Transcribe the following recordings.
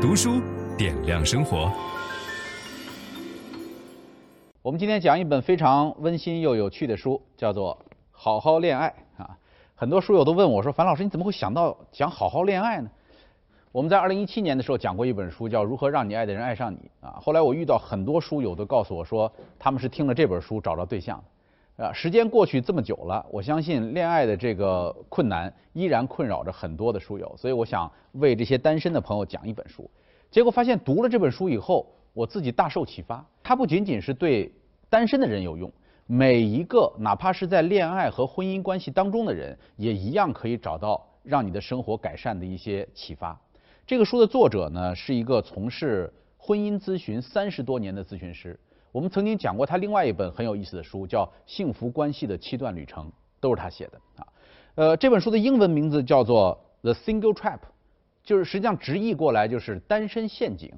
读书点亮生活。我们今天讲一本非常温馨又有趣的书，叫做《好好恋爱》啊。很多书友都问我说：“樊老师，你怎么会想到讲好好恋爱呢？”我们在二零一七年的时候讲过一本书，叫《如何让你爱的人爱上你》啊。后来我遇到很多书友都告诉我说，他们是听了这本书找到对象。啊，时间过去这么久了，我相信恋爱的这个困难依然困扰着很多的书友，所以我想为这些单身的朋友讲一本书。结果发现读了这本书以后，我自己大受启发。它不仅仅是对单身的人有用，每一个哪怕是在恋爱和婚姻关系当中的人，也一样可以找到让你的生活改善的一些启发。这个书的作者呢，是一个从事婚姻咨询三十多年的咨询师。我们曾经讲过他另外一本很有意思的书，叫《幸福关系的七段旅程》，都是他写的啊。呃，这本书的英文名字叫做《The Single Trap》，就是实际上直译过来就是“单身陷阱”。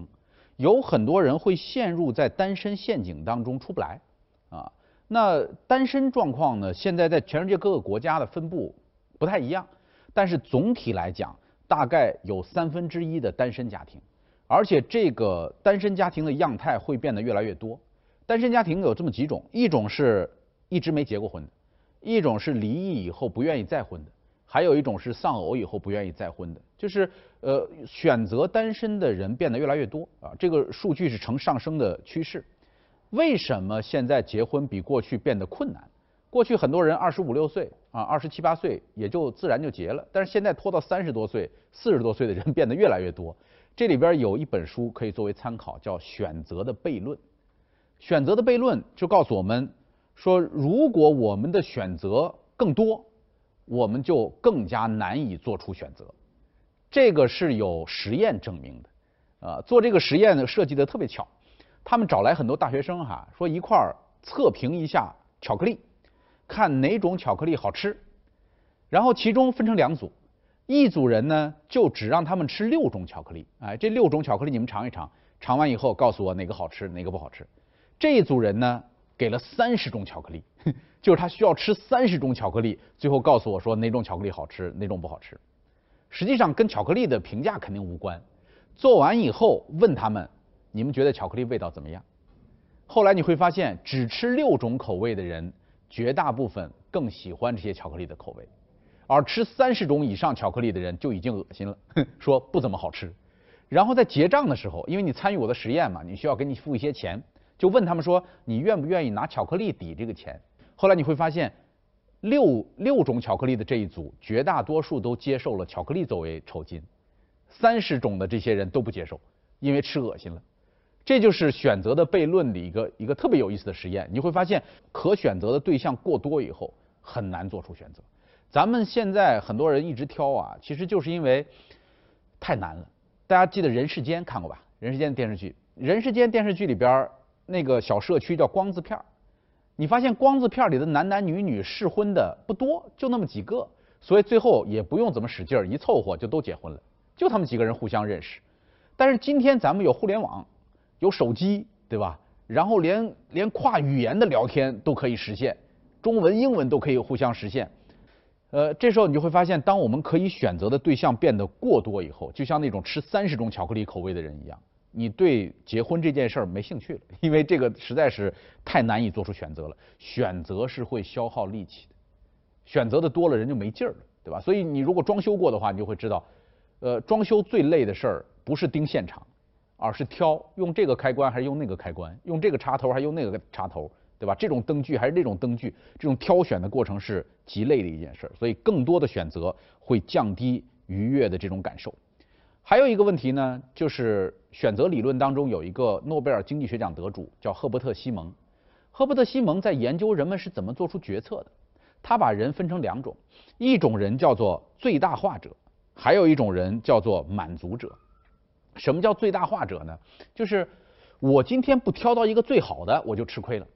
有很多人会陷入在单身陷阱当中出不来啊。那单身状况呢，现在在全世界各个国家的分布不太一样，但是总体来讲，大概有三分之一的单身家庭，而且这个单身家庭的样态会变得越来越多。单身家庭有这么几种，一种是一直没结过婚的，一种是离异以后不愿意再婚的，还有一种是丧偶以后不愿意再婚的。就是呃，选择单身的人变得越来越多啊，这个数据是呈上升的趋势。为什么现在结婚比过去变得困难？过去很多人二十五六岁啊，二十七八岁也就自然就结了，但是现在拖到三十多岁、四十多岁的人变得越来越多。这里边有一本书可以作为参考，叫《选择的悖论》。选择的悖论就告诉我们说，如果我们的选择更多，我们就更加难以做出选择。这个是有实验证明的，啊，做这个实验呢设计的特别巧，他们找来很多大学生哈，说一块儿测评一下巧克力，看哪种巧克力好吃，然后其中分成两组，一组人呢就只让他们吃六种巧克力，哎，这六种巧克力你们尝一尝，尝完以后告诉我哪个好吃，哪个不好吃。这一组人呢，给了三十种巧克力，就是他需要吃三十种巧克力，最后告诉我说哪种巧克力好吃，哪种不好吃。实际上跟巧克力的评价肯定无关。做完以后问他们，你们觉得巧克力味道怎么样？后来你会发现，只吃六种口味的人，绝大部分更喜欢这些巧克力的口味，而吃三十种以上巧克力的人就已经恶心了，说不怎么好吃。然后在结账的时候，因为你参与我的实验嘛，你需要给你付一些钱。就问他们说，你愿不愿意拿巧克力抵这个钱？后来你会发现，六六种巧克力的这一组，绝大多数都接受了巧克力作为酬金，三十种的这些人都不接受，因为吃恶心了。这就是选择的悖论的一个一个特别有意思的实验。你会发现，可选择的对象过多以后，很难做出选择。咱们现在很多人一直挑啊，其实就是因为太难了。大家记得《人世间》看过吧？《人世间》电视剧，《人世间》电视剧里边。那个小社区叫光字片儿，你发现光字片里的男男女女适婚的不多，就那么几个，所以最后也不用怎么使劲儿，一凑合就都结婚了，就他们几个人互相认识。但是今天咱们有互联网，有手机，对吧？然后连连跨语言的聊天都可以实现，中文、英文都可以互相实现。呃，这时候你就会发现，当我们可以选择的对象变得过多以后，就像那种吃三十种巧克力口味的人一样。你对结婚这件事儿没兴趣了，因为这个实在是太难以做出选择了。选择是会消耗力气的，选择的多了人就没劲儿了，对吧？所以你如果装修过的话，你就会知道，呃，装修最累的事儿不是盯现场，而是挑用这个开关还是用那个开关，用这个插头还是用那个插头，对吧？这种灯具还是那种灯具，这种挑选的过程是极累的一件事儿。所以更多的选择会降低愉悦的这种感受。还有一个问题呢，就是选择理论当中有一个诺贝尔经济学奖得主叫赫伯特·西蒙。赫伯特·西蒙在研究人们是怎么做出决策的。他把人分成两种，一种人叫做最大化者，还有一种人叫做满足者。什么叫最大化者呢？就是我今天不挑到一个最好的，我就吃亏了。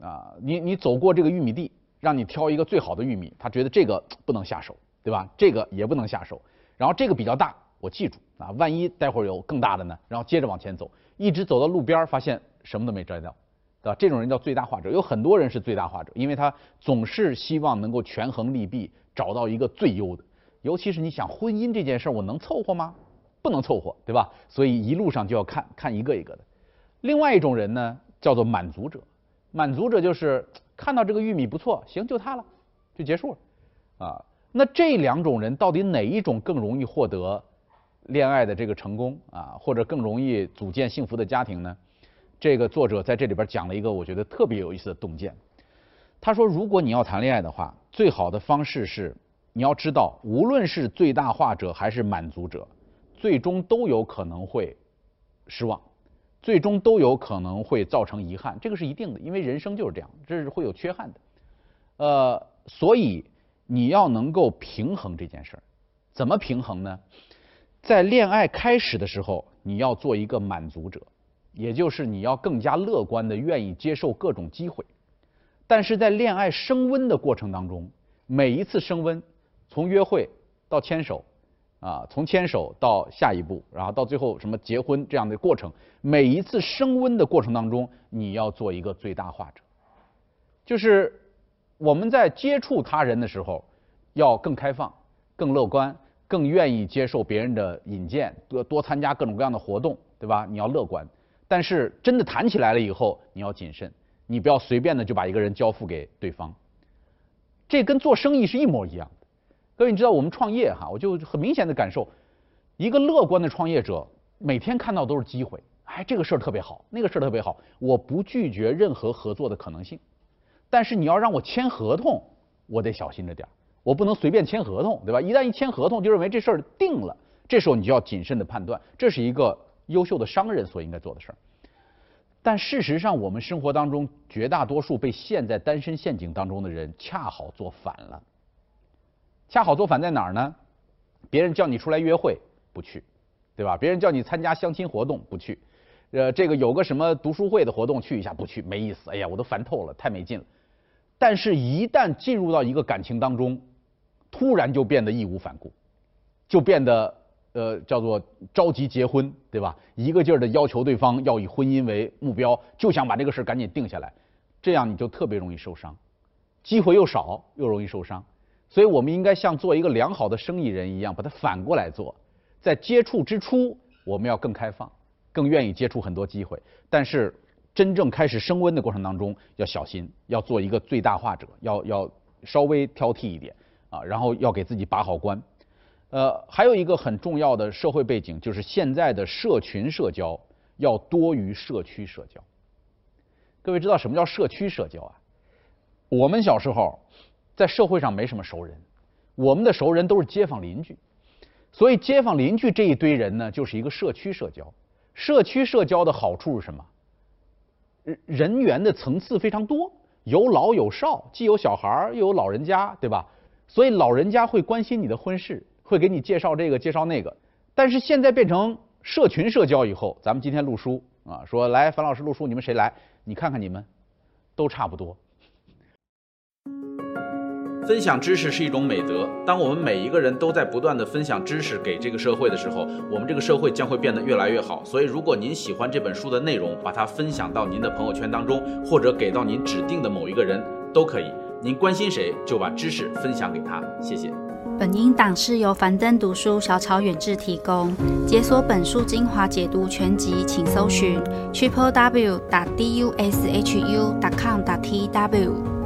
啊，你你走过这个玉米地，让你挑一个最好的玉米，他觉得这个不能下手，对吧？这个也不能下手，然后这个比较大。我记住啊，万一待会儿有更大的呢？然后接着往前走，一直走到路边，发现什么都没摘到，对吧？这种人叫最大化者。有很多人是最大化者，因为他总是希望能够权衡利弊，找到一个最优的。尤其是你想婚姻这件事儿，我能凑合吗？不能凑合，对吧？所以一路上就要看看一个一个的。另外一种人呢，叫做满足者。满足者就是看到这个玉米不错，行，就它了，就结束了。啊，那这两种人到底哪一种更容易获得恋爱的这个成功啊，或者更容易组建幸福的家庭呢？这个作者在这里边讲了一个我觉得特别有意思的洞见。他说，如果你要谈恋爱的话，最好的方式是你要知道，无论是最大化者还是满足者，最终都有可能会失望。最终都有可能会造成遗憾，这个是一定的，因为人生就是这样，这是会有缺憾的。呃，所以你要能够平衡这件事儿，怎么平衡呢？在恋爱开始的时候，你要做一个满足者，也就是你要更加乐观的愿意接受各种机会。但是在恋爱升温的过程当中，每一次升温，从约会到牵手。啊，从牵手到下一步，然后到最后什么结婚这样的过程，每一次升温的过程当中，你要做一个最大化者，就是我们在接触他人的时候，要更开放、更乐观、更愿意接受别人的引荐，多多参加各种各样的活动，对吧？你要乐观，但是真的谈起来了以后，你要谨慎，你不要随便的就把一个人交付给对方，这跟做生意是一模一样的。各位，你知道我们创业哈，我就很明显的感受，一个乐观的创业者每天看到都是机会，哎，这个事儿特别好，那个事儿特别好，我不拒绝任何合作的可能性，但是你要让我签合同，我得小心着点儿，我不能随便签合同，对吧？一旦一签合同，就认为这事儿定了，这时候你就要谨慎的判断，这是一个优秀的商人所应该做的事儿。但事实上，我们生活当中绝大多数被陷在单身陷阱当中的人，恰好做反了。恰好做反在哪儿呢？别人叫你出来约会不去，对吧？别人叫你参加相亲活动不去，呃，这个有个什么读书会的活动去一下不去，没意思。哎呀，我都烦透了，太没劲了。但是，一旦进入到一个感情当中，突然就变得义无反顾，就变得呃叫做着急结婚，对吧？一个劲儿的要求对方要以婚姻为目标，就想把这个事儿赶紧定下来，这样你就特别容易受伤，机会又少，又容易受伤。所以我们应该像做一个良好的生意人一样，把它反过来做。在接触之初，我们要更开放，更愿意接触很多机会。但是真正开始升温的过程当中，要小心，要做一个最大化者，要要稍微挑剔一点啊，然后要给自己把好关。呃，还有一个很重要的社会背景，就是现在的社群社交要多于社区社交。各位知道什么叫社区社交啊？我们小时候。在社会上没什么熟人，我们的熟人都是街坊邻居，所以街坊邻居这一堆人呢，就是一个社区社交。社区社交的好处是什么？人人员的层次非常多，有老有少，既有小孩又有老人家，对吧？所以老人家会关心你的婚事，会给你介绍这个介绍那个。但是现在变成社群社交以后，咱们今天录书啊，说来樊老师录书，你们谁来？你看看你们，都差不多。分享知识是一种美德。当我们每一个人都在不断地分享知识给这个社会的时候，我们这个社会将会变得越来越好。所以，如果您喜欢这本书的内容，把它分享到您的朋友圈当中，或者给到您指定的某一个人都可以。您关心谁，就把知识分享给他。谢谢。本音档是由樊登读书小草远志提供。解锁本书精华解读全集，请搜寻 triple w 打 d u s h u 打 com 打 t w。